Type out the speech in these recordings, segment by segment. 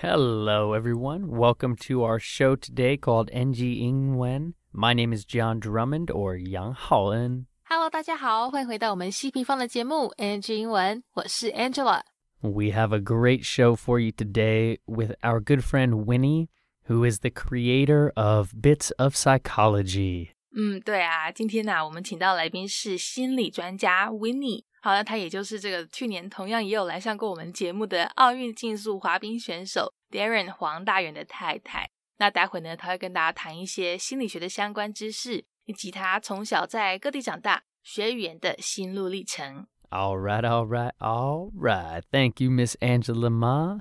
Hello, everyone. Welcome to our show today called NG Ingwen. My name is John Drummond or Yang Haoen. Hello，大家好，欢迎回到我们希平方的节目 NG 英文，我是 Angela。We have a great show for you today with our good friend Winnie, who is the creator of Bits of Psychology. 嗯，对啊，今天呢、啊，我们请到来宾是心理专家 Winnie。好，那他也就是这个去年同样也有来上过我们节目的奥运竞速滑冰选手 Darren 黄大元的太太。那待会呢，他会跟大家谈一些心理学的相关知识，以及他从小在各地长大学语言的心路历程。All right, all right, all right. Thank you, Miss Angela Ma.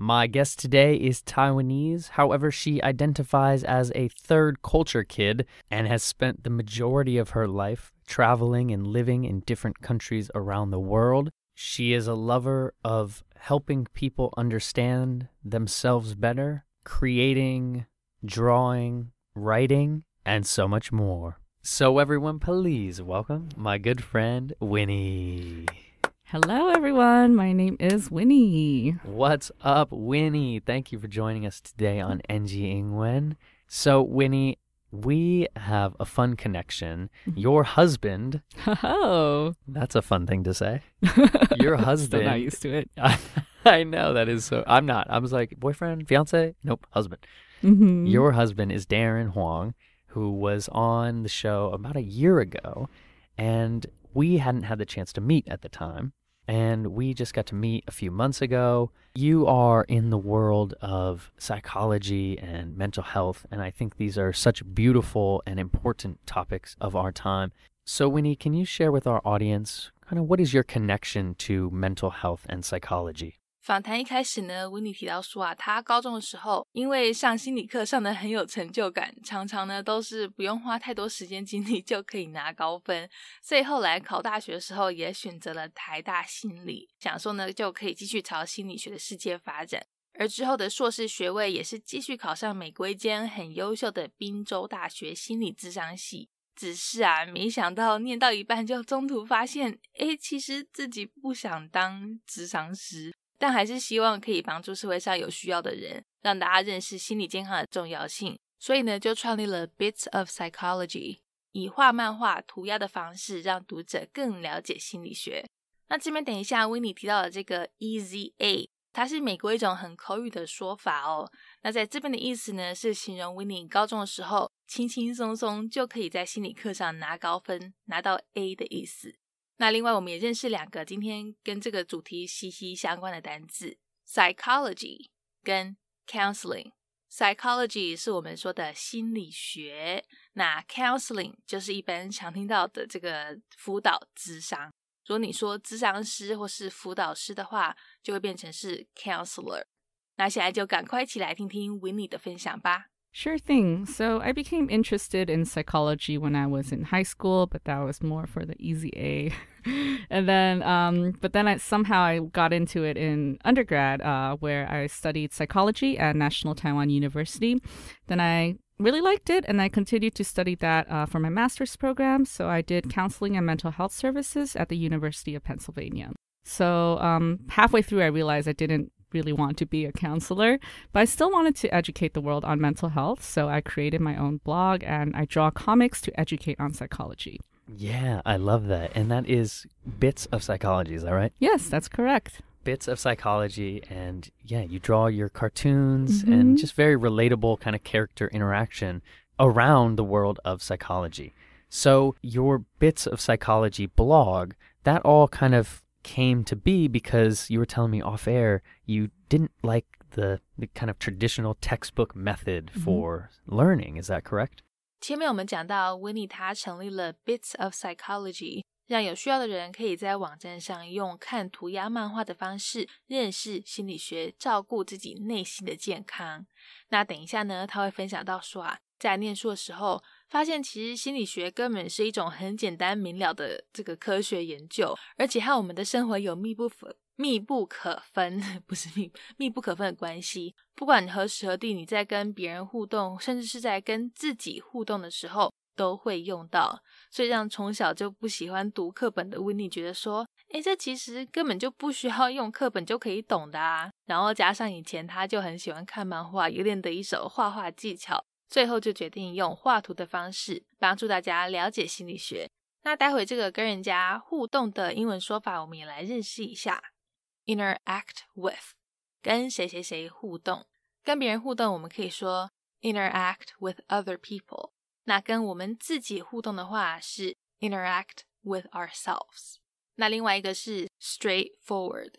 My guest today is Taiwanese. However, she identifies as a third culture kid and has spent the majority of her life traveling and living in different countries around the world. She is a lover of helping people understand themselves better, creating, drawing, writing, and so much more. So, everyone, please welcome my good friend Winnie. Hello, everyone. My name is Winnie. What's up, Winnie? Thank you for joining us today on NG Ingwen. So, Winnie, we have a fun connection. Your husband, Oh, that's a fun thing to say. Your Still husband. not used to it. I know that is so. I'm not. I was like, boyfriend, fiance? Nope, husband. Mhm. Your husband is Darren Huang, who was on the show about a year ago, and we hadn't had the chance to meet at the time. And we just got to meet a few months ago. You are in the world of psychology and mental health, and I think these are such beautiful and important topics of our time. So, Winnie, can you share with our audience kind of what is your connection to mental health and psychology? 访谈一开始呢，温妮提到说啊，他高中的时候因为上心理课上的很有成就感，常常呢都是不用花太多时间精力就可以拿高分，所以后来考大学的时候也选择了台大心理，想说呢就可以继续朝心理学的世界发展。而之后的硕士学位也是继续考上美国一间很优秀的宾州大学心理咨商系。只是啊，没想到念到一半就中途发现，诶，其实自己不想当咨商师。但还是希望可以帮助社会上有需要的人，让大家认识心理健康的重要性。所以呢，就创立了 Bits of Psychology，以画漫画、涂鸦的方式，让读者更了解心理学。那这边等一下，维尼提到的这个 EZA，它是美国一种很口语的说法哦。那在这边的意思呢，是形容维尼高中的时候，轻轻松松就可以在心理课上拿高分，拿到 A 的意思。那另外，我们也认识两个今天跟这个主题息息相关的单字：psychology 跟 counseling。psychology 是我们说的心理学，那 counseling 就是一般常听到的这个辅导咨商。如果你说咨商师或是辅导师的话，就会变成是 counselor。那现在就赶快一起来听听 Winnie 的分享吧。Sure thing. So I became interested in psychology when I was in high school, but that was more for the easy A. and then, um, but then I somehow I got into it in undergrad, uh, where I studied psychology at National Taiwan University. Then I really liked it, and I continued to study that uh, for my master's program. So I did counseling and mental health services at the University of Pennsylvania. So um, halfway through, I realized I didn't really want to be a counselor, but I still wanted to educate the world on mental health. So I created my own blog and I draw comics to educate on psychology. Yeah, I love that. And that is Bits of Psychology, is that right? Yes, that's correct. bits of psychology and yeah you draw your cartoons mm-hmm. and just very relatable kind of character interaction around the world of psychology so your bits of psychology blog that all kind of came to be because you were telling me off air you didn't like the, the kind of traditional textbook method for learning is that correct 前面我们讲到，维尼他成立了 Bits of Psychology，让有需要的人可以在网站上用看涂鸦漫画的方式认识心理学，照顾自己内心的健康。那等一下呢，他会分享到说啊，在念书的时候， 发现其实心理学根本是一种很简单明了的这个科学研究，而且和我们的生活有密不可密不可分，不是密密不可分的关系。不管何时何地，你在跟别人互动，甚至是在跟自己互动的时候，都会用到，所以让从小就不喜欢读课本的 Winny 觉得说，诶，这其实根本就不需要用课本就可以懂的啊。然后加上以前他就很喜欢看漫画，有点的一手画画技巧，最后就决定用画图的方式帮助大家了解心理学。那待会这个跟人家互动的英文说法，我们也来认识一下：interact with，跟谁谁谁互动。跟别人互动，我们可以说 interact with other people。那跟我们自己互动的话是 interact with ourselves。那另外一个是 straightforward，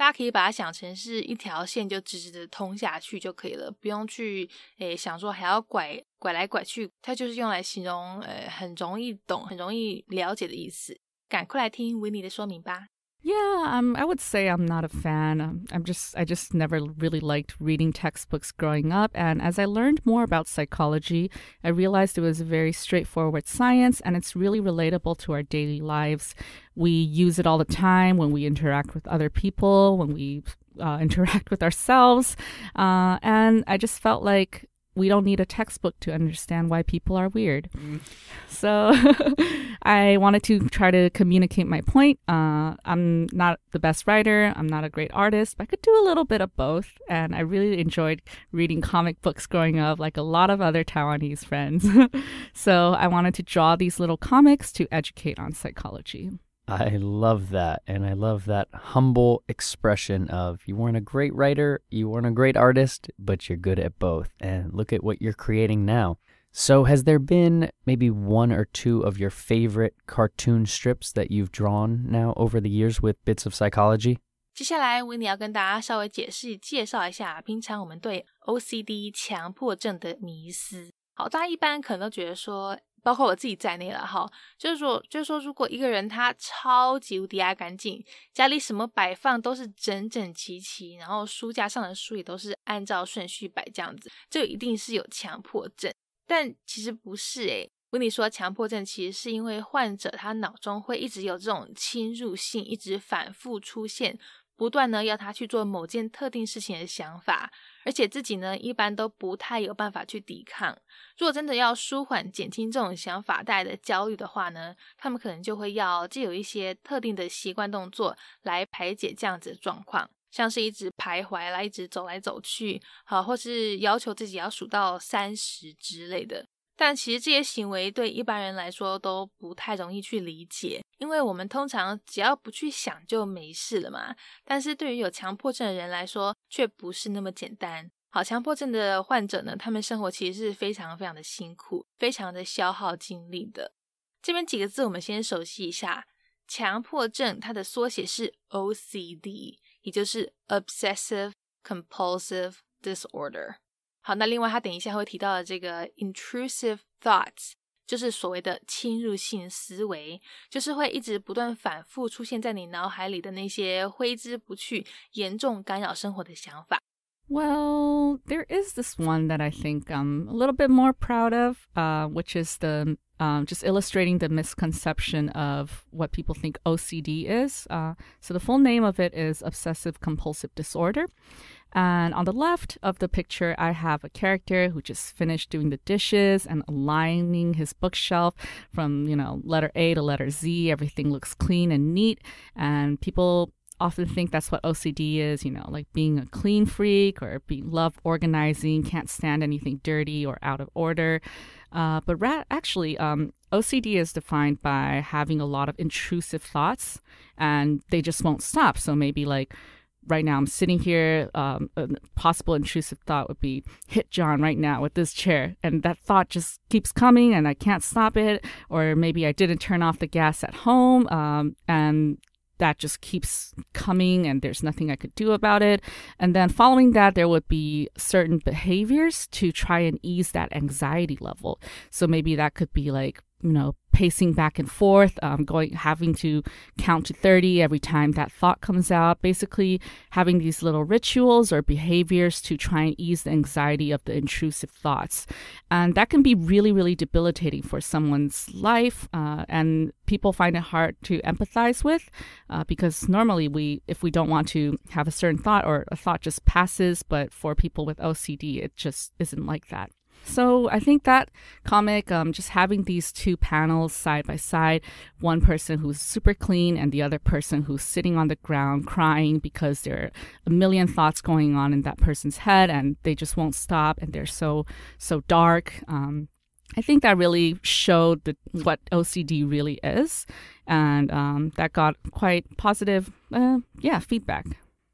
大家可以把它想成是一条线就直直的通下去就可以了，不用去诶想说还要拐拐来拐去。它就是用来形容呃很容易懂、很容易了解的意思。赶快来听维尼的说明吧。Yeah, um, I would say I'm not a fan. Um, I'm just, I just never really liked reading textbooks growing up. And as I learned more about psychology, I realized it was a very straightforward science and it's really relatable to our daily lives. We use it all the time when we interact with other people, when we uh, interact with ourselves. Uh, and I just felt like we don't need a textbook to understand why people are weird. Mm. So I wanted to try to communicate my point. Uh, I'm not the best writer, I'm not a great artist, but I could do a little bit of both. And I really enjoyed reading comic books growing up, like a lot of other Taiwanese friends. so I wanted to draw these little comics to educate on psychology. I love that. And I love that humble expression of you weren't a great writer, you weren't a great artist, but you're good at both. And look at what you're creating now. So, has there been maybe one or two of your favorite cartoon strips that you've drawn now over the years with bits of psychology? 接下来，维尼要跟大家稍微解释、介绍一下平常我们对 OCD 强迫症的迷思。好，大家一般可能都觉得说， 包括我自己在内了哈，就是说，就是说，如果一个人他超级无敌爱干净，家里什么摆放都是整整齐齐，然后书架上的书也都是按照顺序摆这样子，就一定是有强迫症。但其实不是诶，我跟你说，强迫症其实是因为患者他脑中会一直有这种侵入性，一直反复出现。不断呢要他去做某件特定事情的想法，而且自己呢一般都不太有办法去抵抗。如果真的要舒缓、减轻这种想法带来的焦虑的话呢，他们可能就会要既有一些特定的习惯动作来排解这样子的状况，像是一直徘徊啦，一直走来走去，好，或是要求自己要数到三十之类的。但其实这些行为对一般人来说都不太容易去理解，因为我们通常只要不去想就没事了嘛。但是对于有强迫症的人来说，却不是那么简单。好，强迫症的患者呢，他们生活其实是非常非常的辛苦，非常的消耗精力的。这边几个字我们先熟悉一下，强迫症它的缩写是 OCD，也就是 Obsessive Compulsive Disorder。好，那另外他等一下会提到的这个 intrusive thoughts，就是所谓的侵入性思维，就是会一直不断反复出现在你脑海里的那些挥之不去、严重干扰生活的想法。Well, there is this one that I think I'm a little bit more proud of, uh, which is the um, just illustrating the misconception of what people think OCD is. Uh, so the full name of it is obsessive compulsive disorder. And on the left of the picture, I have a character who just finished doing the dishes and aligning his bookshelf from, you know, letter A to letter Z. Everything looks clean and neat. And people often think that's what OCD is, you know, like being a clean freak or being love organizing, can't stand anything dirty or out of order. Uh, but ra- actually, um, OCD is defined by having a lot of intrusive thoughts and they just won't stop. So maybe like right now I'm sitting here, um, a possible intrusive thought would be hit John right now with this chair. And that thought just keeps coming and I can't stop it. Or maybe I didn't turn off the gas at home um, and that just keeps coming and there's nothing I could do about it. And then following that, there would be certain behaviors to try and ease that anxiety level. So maybe that could be like you know, pacing back and forth, um, going, having to count to 30 every time that thought comes out, basically having these little rituals or behaviors to try and ease the anxiety of the intrusive thoughts. And that can be really, really debilitating for someone's life. Uh, and people find it hard to empathize with uh, because normally we, if we don't want to have a certain thought or a thought just passes, but for people with OCD, it just isn't like that. So I think that comic, um, just having these two panels side by side, one person who's super clean and the other person who's sitting on the ground crying because there are a million thoughts going on in that person's head and they just won't stop and they're so so dark. Um, I think that really showed the, what OCD really is, and um, that got quite positive, uh, yeah, feedback.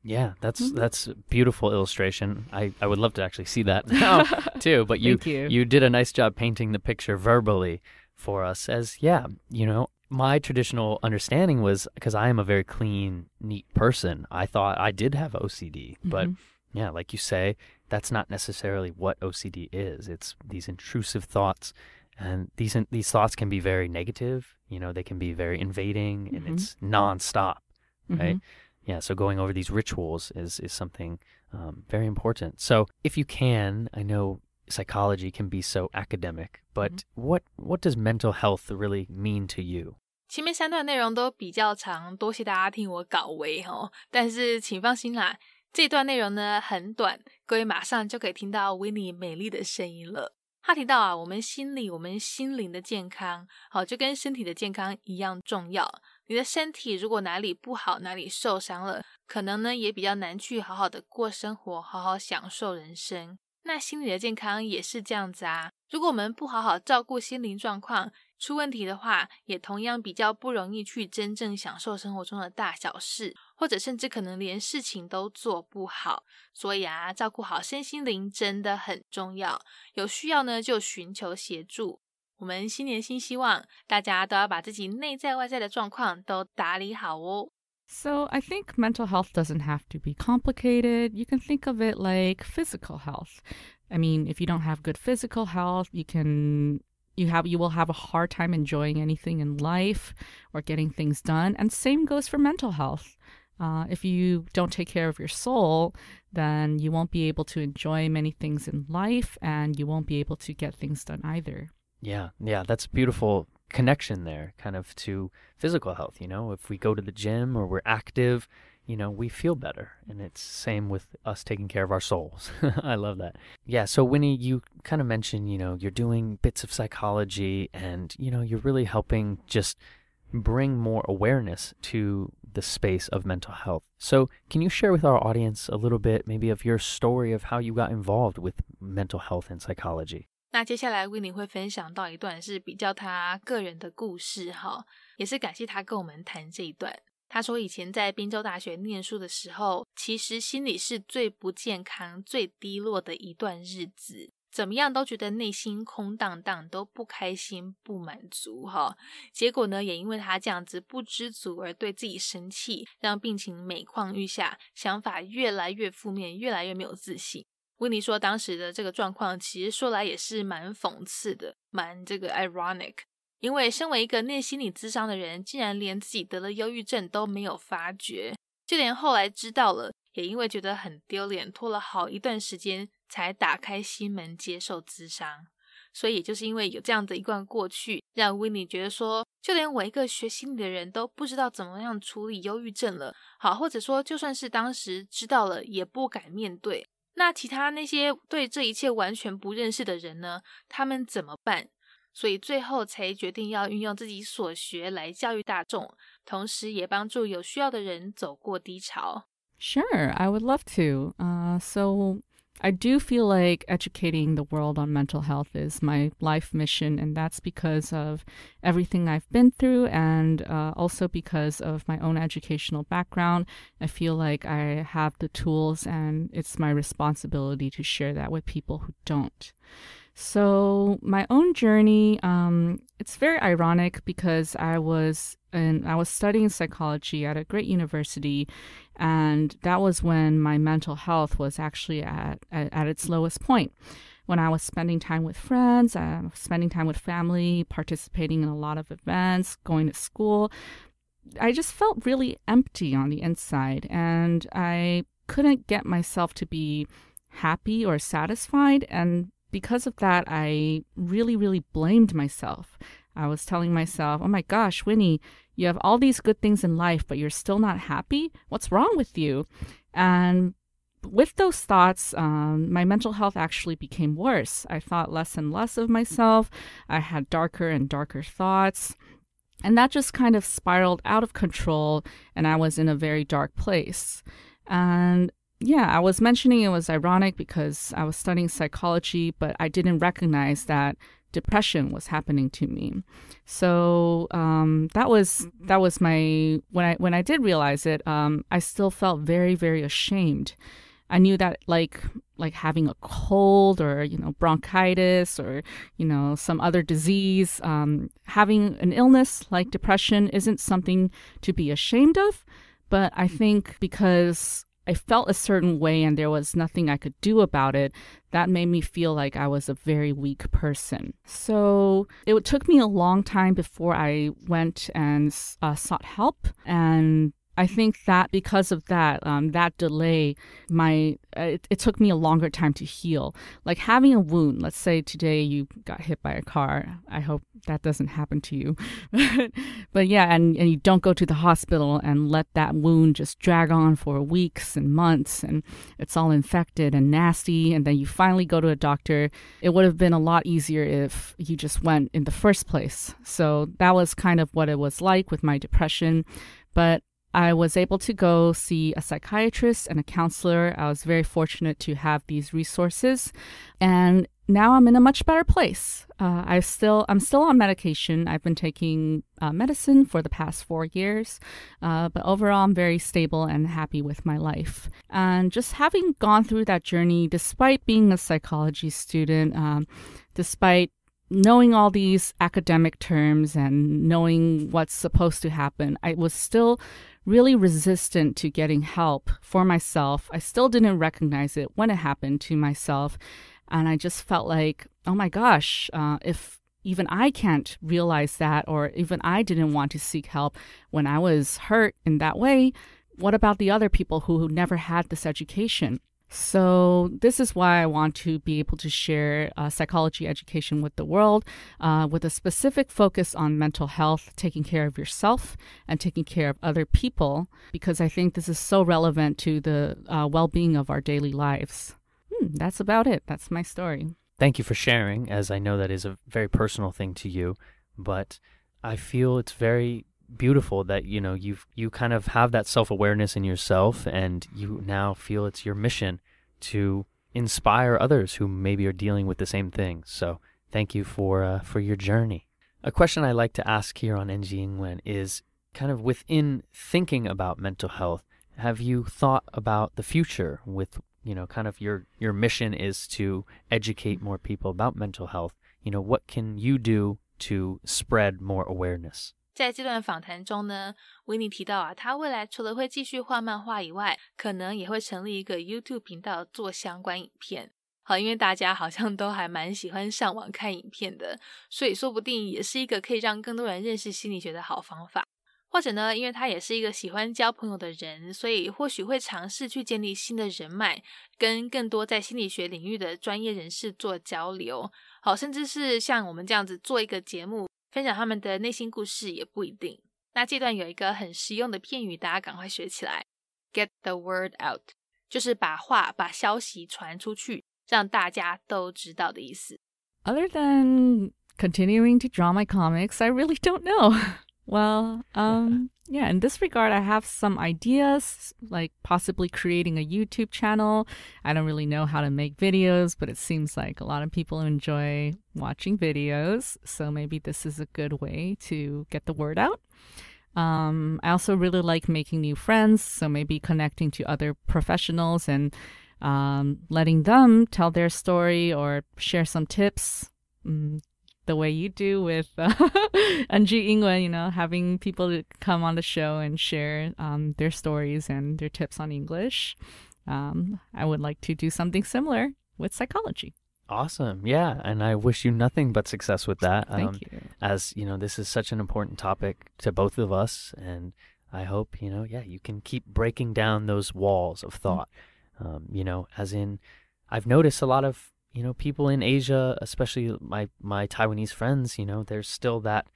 Yeah, that's mm-hmm. that's a beautiful illustration. I, I would love to actually see that now too. But you, you you did a nice job painting the picture verbally for us. As yeah, you know, my traditional understanding was because I am a very clean, neat person. I thought I did have OCD, mm-hmm. but yeah, like you say, that's not necessarily what OCD is. It's these intrusive thoughts, and these these thoughts can be very negative. You know, they can be very invading, mm-hmm. and it's nonstop, right? Mm-hmm yeah, so going over these rituals is is something um, very important. So if you can, I know psychology can be so academic, but mm-hmm. what what does mental health really mean to you? 前面三段内容都比较长，多谢大家听我搞维哦。但是请放心啦，这段内容呢很短，各位马上就可以听到 Winnie 美丽的声音了。他提到啊，我们心理、我们心灵的健康，好就跟身体的健康一样重要。 你的身体如果哪里不好，哪里受伤了，可能呢也比较难去好好的过生活，好好享受人生。那心理的健康也是这样子啊。如果我们不好好照顾心灵状况，出问题的话，也同样比较不容易去真正享受生活中的大小事，或者甚至可能连事情都做不好。所以啊，照顾好身心灵真的很重要。有需要呢，就寻求协助。我们新年新希望，大家都要把自己内在外在的状况都打理好哦。So I think mental health doesn't have to be complicated. You can think of it like physical health. I mean, if you don't have good physical health, you can you have you will have a hard time enjoying anything in life or getting things done. And same goes for mental health. Uh, if you don't take care of your soul, then you won't be able to enjoy many things in life and you won't be able to get things done either. Yeah, yeah, that's a beautiful connection there, kind of to physical health. You know, if we go to the gym or we're active, you know, we feel better. And it's same with us taking care of our souls. I love that. Yeah. So, Winnie, you kind of mentioned, you know, you're doing bits of psychology and, you know, you're really helping just bring more awareness to the space of mental health. So, can you share with our audience a little bit, maybe, of your story of how you got involved with mental health and psychology? 那接下来 w i n n 会分享到一段是比较他个人的故事哈，也是感谢他跟我们谈这一段。他说以前在滨州大学念书的时候，其实心里是最不健康、最低落的一段日子，怎么样都觉得内心空荡荡，都不开心、不满足哈。结果呢，也因为他这样子不知足而对自己生气，让病情每况愈下，想法越来越负面，越来越没有自信。温妮说，当时的这个状况其实说来也是蛮讽刺的，蛮这个 ironic。因为身为一个念心理智商的人，竟然连自己得了忧郁症都没有发觉，就连后来知道了，也因为觉得很丢脸，拖了好一段时间才打开心门接受咨商。所以，就是因为有这样的一段过去，让温妮觉得说，就连我一个学心理的人都不知道怎么样处理忧郁症了。好，或者说，就算是当时知道了，也不敢面对。那其他那些对这一切完全不认识的人呢？他们怎么办？所以最后才决定要运用自己所学来教育大众，同时也帮助有需要的人走过低潮。Sure, I would love to. Uh, so I do feel like educating the world on mental health is my life mission, and that's because of everything I've been through and uh, also because of my own educational background. I feel like I have the tools, and it's my responsibility to share that with people who don't. So my own journey, um, it's very ironic because I was and I was studying psychology at a great university, and that was when my mental health was actually at at, at its lowest point. When I was spending time with friends, uh, spending time with family, participating in a lot of events, going to school, I just felt really empty on the inside, and I couldn't get myself to be happy or satisfied and because of that, I really, really blamed myself. I was telling myself, oh my gosh, Winnie, you have all these good things in life, but you're still not happy? What's wrong with you? And with those thoughts, um, my mental health actually became worse. I thought less and less of myself. I had darker and darker thoughts. And that just kind of spiraled out of control, and I was in a very dark place. And yeah, I was mentioning it was ironic because I was studying psychology, but I didn't recognize that depression was happening to me. So um, that was that was my when I when I did realize it, um, I still felt very very ashamed. I knew that like like having a cold or you know bronchitis or you know some other disease, um, having an illness like depression isn't something to be ashamed of. But I think because I felt a certain way and there was nothing I could do about it, that made me feel like I was a very weak person. So it took me a long time before I went and uh, sought help. And I think that because of that, um, that delay, my uh, it, it, took me a longer time to heal. Like having a wound. Let's say today you got hit by a car. I hope that doesn't happen to you. but yeah, and, and you don't go to the hospital and let that wound just drag on for weeks and months, and it's all infected and nasty. And then you finally go to a doctor. It would have been a lot easier if you just went in the first place. So that was kind of what it was like with my depression. But I was able to go see a psychiatrist and a counselor. I was very fortunate to have these resources, and now I'm in a much better place. Uh, I still I'm still on medication. I've been taking uh, medicine for the past four years, uh, but overall I'm very stable and happy with my life. And just having gone through that journey, despite being a psychology student, um, despite knowing all these academic terms and knowing what's supposed to happen, I was still really resistant to getting help for myself. I still didn't recognize it when it happened to myself. And I just felt like, oh my gosh, uh, if even I can't realize that, or even I didn't want to seek help when I was hurt in that way, what about the other people who, who never had this education? So, this is why I want to be able to share uh, psychology education with the world uh, with a specific focus on mental health, taking care of yourself, and taking care of other people, because I think this is so relevant to the uh, well being of our daily lives. Hmm, that's about it. That's my story. Thank you for sharing, as I know that is a very personal thing to you, but I feel it's very beautiful that you know you you kind of have that self-awareness in yourself and you now feel it's your mission to inspire others who maybe are dealing with the same thing. So thank you for uh, for your journey. A question i like to ask here on NG Ingwen is kind of within thinking about mental health have you thought about the future with you know kind of your your mission is to educate more people about mental health? You know what can you do to spread more awareness 在这段访谈中呢，维尼提到啊，他未来除了会继续画漫画以外，可能也会成立一个 YouTube 频道做相关影片。好，因为大家好像都还蛮喜欢上网看影片的，所以说不定也是一个可以让更多人认识心理学的好方法。或者呢，因为他也是一个喜欢交朋友的人，所以或许会尝试去建立新的人脉，跟更多在心理学领域的专业人士做交流。好，甚至是像我们这样子做一个节目。分享他们的内心故事也不一定。那这段有一个很实用的片语，大家赶快学起来。Get the word out，就是把话、把消息传出去，让大家都知道的意思。Other than continuing to draw my comics, I really don't know. Well, um, yeah, in this regard, I have some ideas, like possibly creating a YouTube channel. I don't really know how to make videos, but it seems like a lot of people enjoy watching videos. So maybe this is a good way to get the word out. Um, I also really like making new friends, so maybe connecting to other professionals and um, letting them tell their story or share some tips. Mm, the way you do with uh, NG Ingwen, you know, having people come on the show and share um, their stories and their tips on English. Um, I would like to do something similar with psychology. Awesome. Yeah. And I wish you nothing but success with that. Thank um, you. As, you know, this is such an important topic to both of us. And I hope, you know, yeah, you can keep breaking down those walls of mm-hmm. thought. Mm-hmm. Um, you know, as in, I've noticed a lot of you know, people in Asia, especially my my Taiwanese friends, you know, there's still that,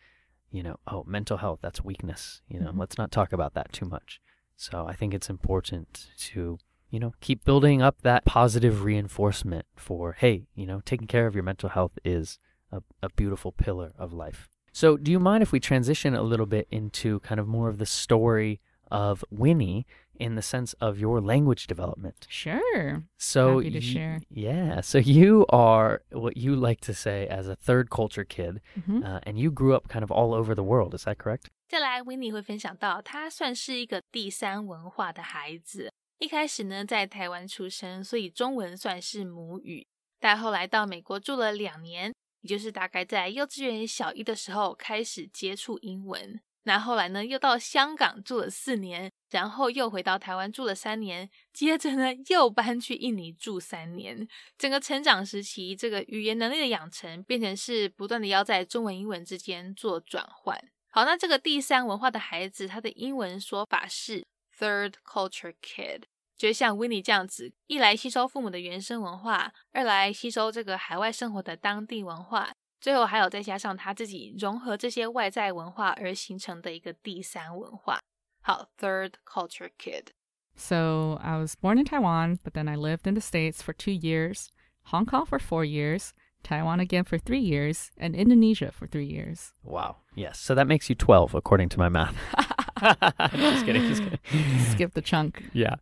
you know, oh, mental health, that's weakness. You know, mm-hmm. let's not talk about that too much. So I think it's important to you know, keep building up that positive reinforcement for, hey, you know, taking care of your mental health is a, a beautiful pillar of life. So, do you mind if we transition a little bit into kind of more of the story of Winnie in the sense of your language development? Sure. So, Happy to y- share. yeah. So, you are what you like to say as a third culture kid, Mhm. uh, and you grew up kind of all over the world. Is that correct?再来，维尼会分享到，他算是一个第三文化的孩子。一开始呢，在台湾出生，所以中文算是母语。但后来到美国住了两年，也就是大概在幼稚园小一的时候开始接触英文。 那后来呢，又到香港住了四年，然后又回到台湾住了三年，接着呢又搬去印尼住三年。整个成长时期，这个语言能力的养成变成是不断的要在中文、英文之间做转换。好，那这个第三文化的孩子，他的英文说法是 third culture kid，就像 Winnie 这样子，一来吸收父母的原生文化，二来吸收这个海外生活的当地文化，最后还有再加上他自己融合这些外在文化而形成的一个第三文化。好，third culture kid。 So I was born in Taiwan, but then I lived in the States for two years, Hong Kong for four years, Taiwan again for three years, and Indonesia for three years. Wow. Yes. So that makes you 12, according to my math. just kidding. Just kidding. Skip the chunk. Yeah.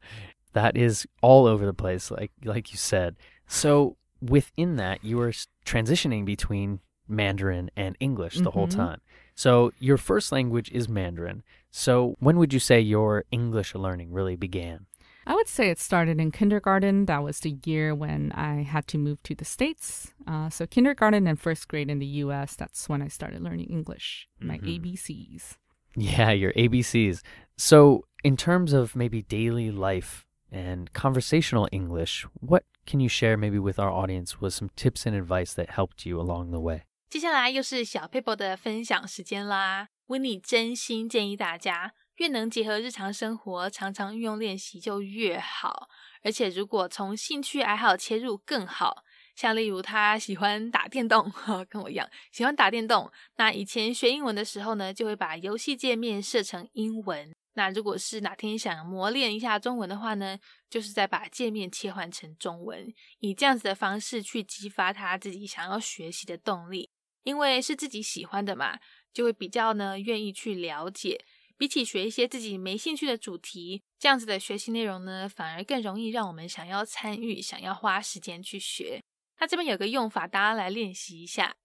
That is all over the place, like like you said. So within that, you were s- transitioning between Mandarin and English the whole Mhm. time. So your first language is Mandarin. So when would you say your English learning really began? I would say it started in kindergarten. That was the year when I had to move to the States. Uh, so, kindergarten and first grade in the US, that's when I started learning English, my Mhm. ABCs. Yeah, your ABCs. So, in terms of maybe daily life and conversational English, what can you share maybe with our audience with some tips and advice that helped you along the way? 接下来又是小 paper 的分享时间啦。温妮真心建议大家，越能结合日常生活，常常运用练习就越好。而且如果从兴趣爱好切入更好，像例如他喜欢打电动，哈跟我一样喜欢打电动。那以前学英文的时候呢，就会把游戏界面设成英文。那如果是哪天想磨练一下中文的话呢，就是再把界面切换成中文，以这样子的方式去激发他自己想要学习的动力。因为是自己喜欢的嘛，就会比较呢愿意去了解。比起学一些自己没兴趣的主题，这样子的学习内容呢，反而更容易让我们想要参与、想要花时间去学。那这边有个用法，大家来练习一下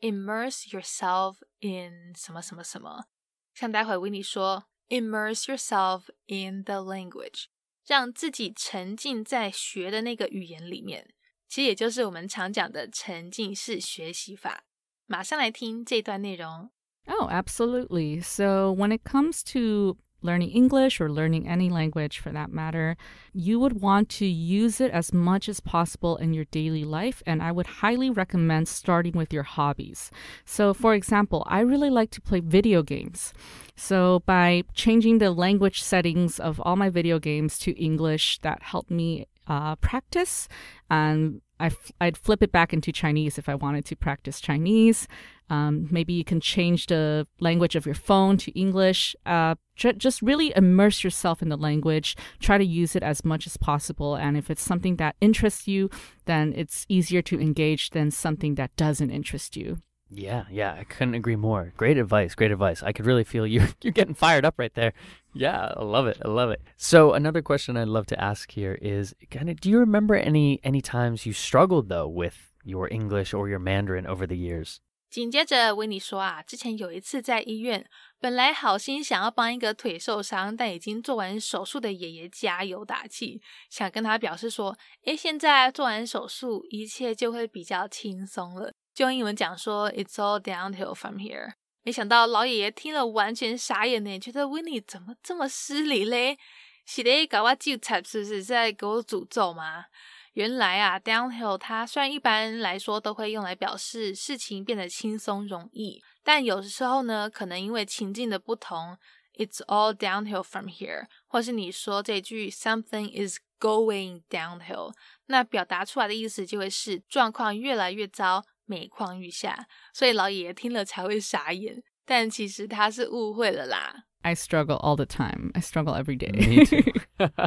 ：immerse yourself in 什么什么什么。像待会维尼说，immerse yourself in the language，让自己沉浸在学的那个语言里面。其实也就是我们常讲的沉浸式学习法。马上来听这段内容。 Oh, absolutely. So, when it comes to learning English or learning any language for that matter, you would want to use it as much as possible in your daily life. And I would highly recommend starting with your hobbies. So, for example, I really like to play video games. So, by changing the language settings of all my video games to English, that helped me uh, practice. And I f- I'd flip it back into Chinese if I wanted to practice Chinese. Um, maybe you can change the language of your phone to English. Uh, ju- just really immerse yourself in the language. Try to use it as much as possible. And if it's something that interests you, then it's easier to engage than something that doesn't interest you. Yeah, yeah, I couldn't agree more. Great advice, great advice. I could really feel you you're getting fired up right there. Yeah, I love it. I love it. So another question I'd love to ask here is kind of do you remember any any times you struggled though with your English or your Mandarin over the years? 紧接着维尼说啊，之前有一次在医院，本来好心想要帮一个腿受伤但已经做完手术的爷爷加油打气，想跟他表示说，诶，现在做完手术，一切就会比较轻松了。 就用英文讲说，It's all downhill from here。没想到老爷爷听了完全傻眼呢，觉得 Winnie 怎么这么失礼嘞？是在搞我救惨是不是？是在给我诅咒吗？原来啊，downhill 它虽然一般来说都会用来表示事情变得轻松容易，但有的时候呢，可能因为情境的不同，it's all downhill from here，或是你说这句 something is going downhill，那表达出来的意思就会是状况越来越糟，每况愈下。所以老爷爷听了才会傻眼，但其实他是误会了啦。I struggle all the time. I struggle every day. Me too.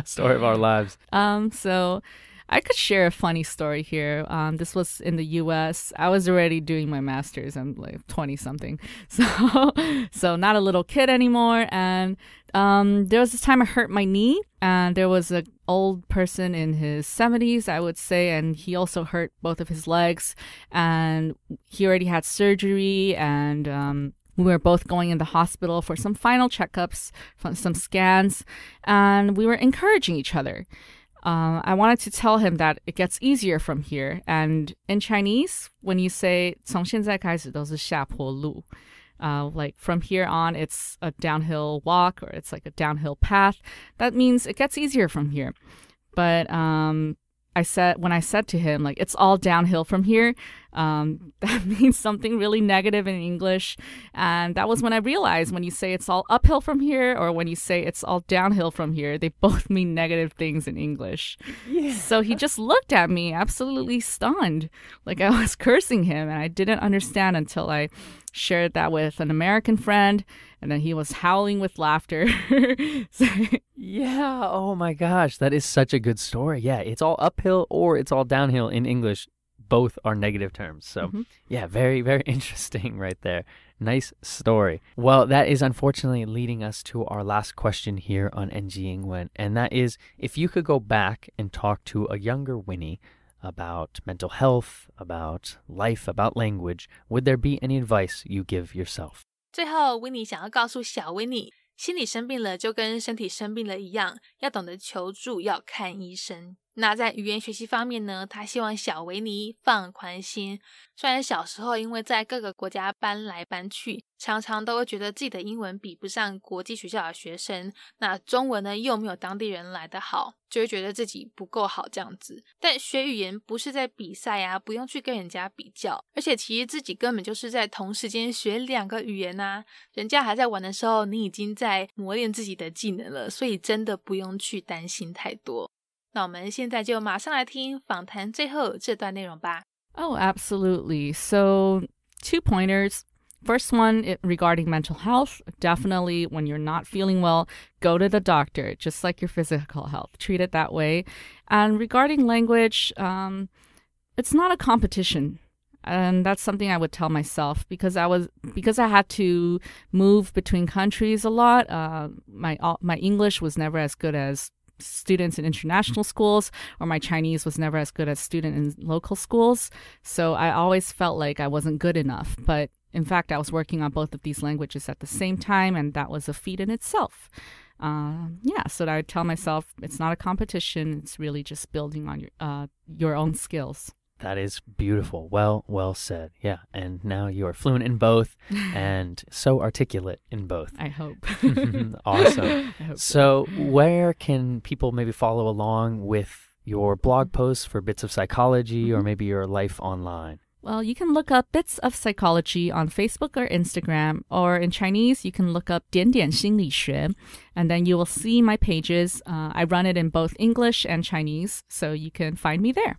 Story of our lives. Um, so I could share a funny story here. Um, this was in the U.S. I was already doing my master's. I'm like 20 something, so so not a little kid anymore. And um, there was this time I hurt my knee, and there was an old person in his 70s, I would say, and he also hurt both of his legs, and he already had surgery, and um, we were both going in the hospital for some final checkups, some scans, and we were encouraging each other. Uh, I wanted to tell him that it gets easier from here. And in Chinese, when you say 从现在开始都是下坡路, uh, like from here on, it's a downhill walk or it's like a downhill path. That means it gets easier from here. But um, I said when I said to him like it's all downhill from here, um, that means something really negative in English, and that was when I realized when you say it's all uphill from here or when you say it's all downhill from here, they both mean negative things in English. Yeah. So he just looked at me absolutely stunned, like I was cursing him, and I didn't understand until I shared that with an American friend, and then he was howling with laughter. so, yeah, oh my gosh, that is such a good story. Yeah, it's all uphill or it's all downhill in English. Both are negative terms. So, mm-hmm. yeah, very, very interesting right there. Nice story. Well, that is unfortunately leading us to our last question here on NG Ingwen, and that is if you could go back and talk to a younger Winnie about mental health, about life, about language, would there be any advice you give yourself? 最后，维尼想要告诉小维尼，心理生病了就跟身体生病了一样，要懂得求助，要看医生。那在语言学习方面呢，他希望小维尼放宽心。虽然小时候因为在各个国家搬来搬去，常常都会觉得自己的英文比不上国际学校的学生，那中文呢又没有当地人来的好，就会觉得自己不够好这样子。但学语言不是在比赛啊，不用去跟人家比较，而且其实自己根本就是在同时间学两个语言呐。人家还在玩的时候，你已经在磨练自己的技能了，所以真的不用去担心太多。那我们现在就马上来听访谈最后这段内容吧。Oh, absolutely. So, two pointers. First one it, regarding mental health. Definitely, when you're not feeling well, go to the doctor, just like your physical health. Treat it that way. And regarding language, um, it's not a competition and that's something I would tell myself because I was because I had to move between countries a lot. Uh, my my English was never as good as students in international schools, or my Chinese was never as good as student in local schools. So I always felt like I wasn't good enough. But in fact, I was working on both of these languages at the same time, and that was a feat in itself. Uh, yeah, so I would tell myself it's not a competition; it's really just building on your uh, your own skills. That is beautiful. Well, well said. Yeah. And now you are fluent in both and so articulate in both. I hope. awesome. I hope so, so, where can people maybe follow along with your blog posts for Bits of Psychology mm-hmm. or maybe your life online? Well, you can look up Bits of Psychology on Facebook or Instagram, or in Chinese, you can look up 点点心理学, and then you will see my pages. Uh, I run it in both English and Chinese, so you can find me there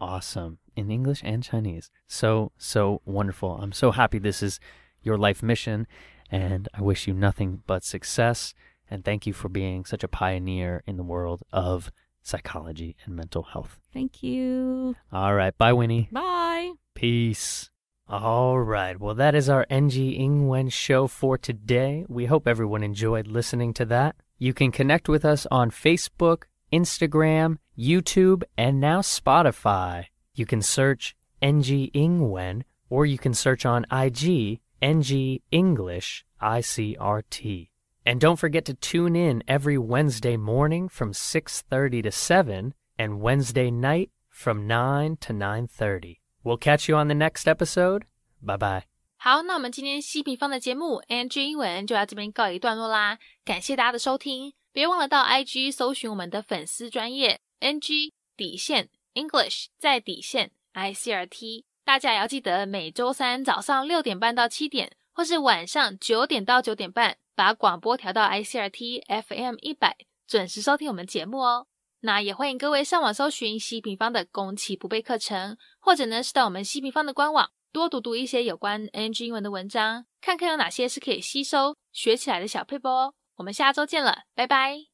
awesome in English and Chinese. So, so wonderful. I'm so happy this is your life mission, and I wish you nothing but success. And thank you for being such a pioneer in the world of psychology and mental health. Thank you. All right. Bye, Winnie. Bye. Peace. All right. Well, that is our NG Ingwen show for today. We hope everyone enjoyed listening to that. You can connect with us on Facebook, Instagram, YouTube, and now Spotify. You can search NG Ingwen, or you can search on IG NG English ICRT. And don't forget to tune in every Wednesday morning from 6:30 to 7 and Wednesday night from 9 to 9:30. We'll catch you on the next episode. Bye bye. 好，那我们今天希平方的节目 NG 英文就到这边告一段落啦。感谢大家的收听，别忘了到 IG 搜寻我们的粉丝专业 NG 底线 English 在底线 ICRT，大家也要记得每周三早上六点半到七点，或是晚上九点到九点半，把广播调到 ICRT FM 一百，准时收听我们节目哦。那也欢迎各位上网搜寻西平方的攻其不备课程，或者呢是到我们西平方的官网多读读一些有关 NG 英文的文章。看看有哪些是可以吸收学起来的小配包哦。我们下周见了，拜拜。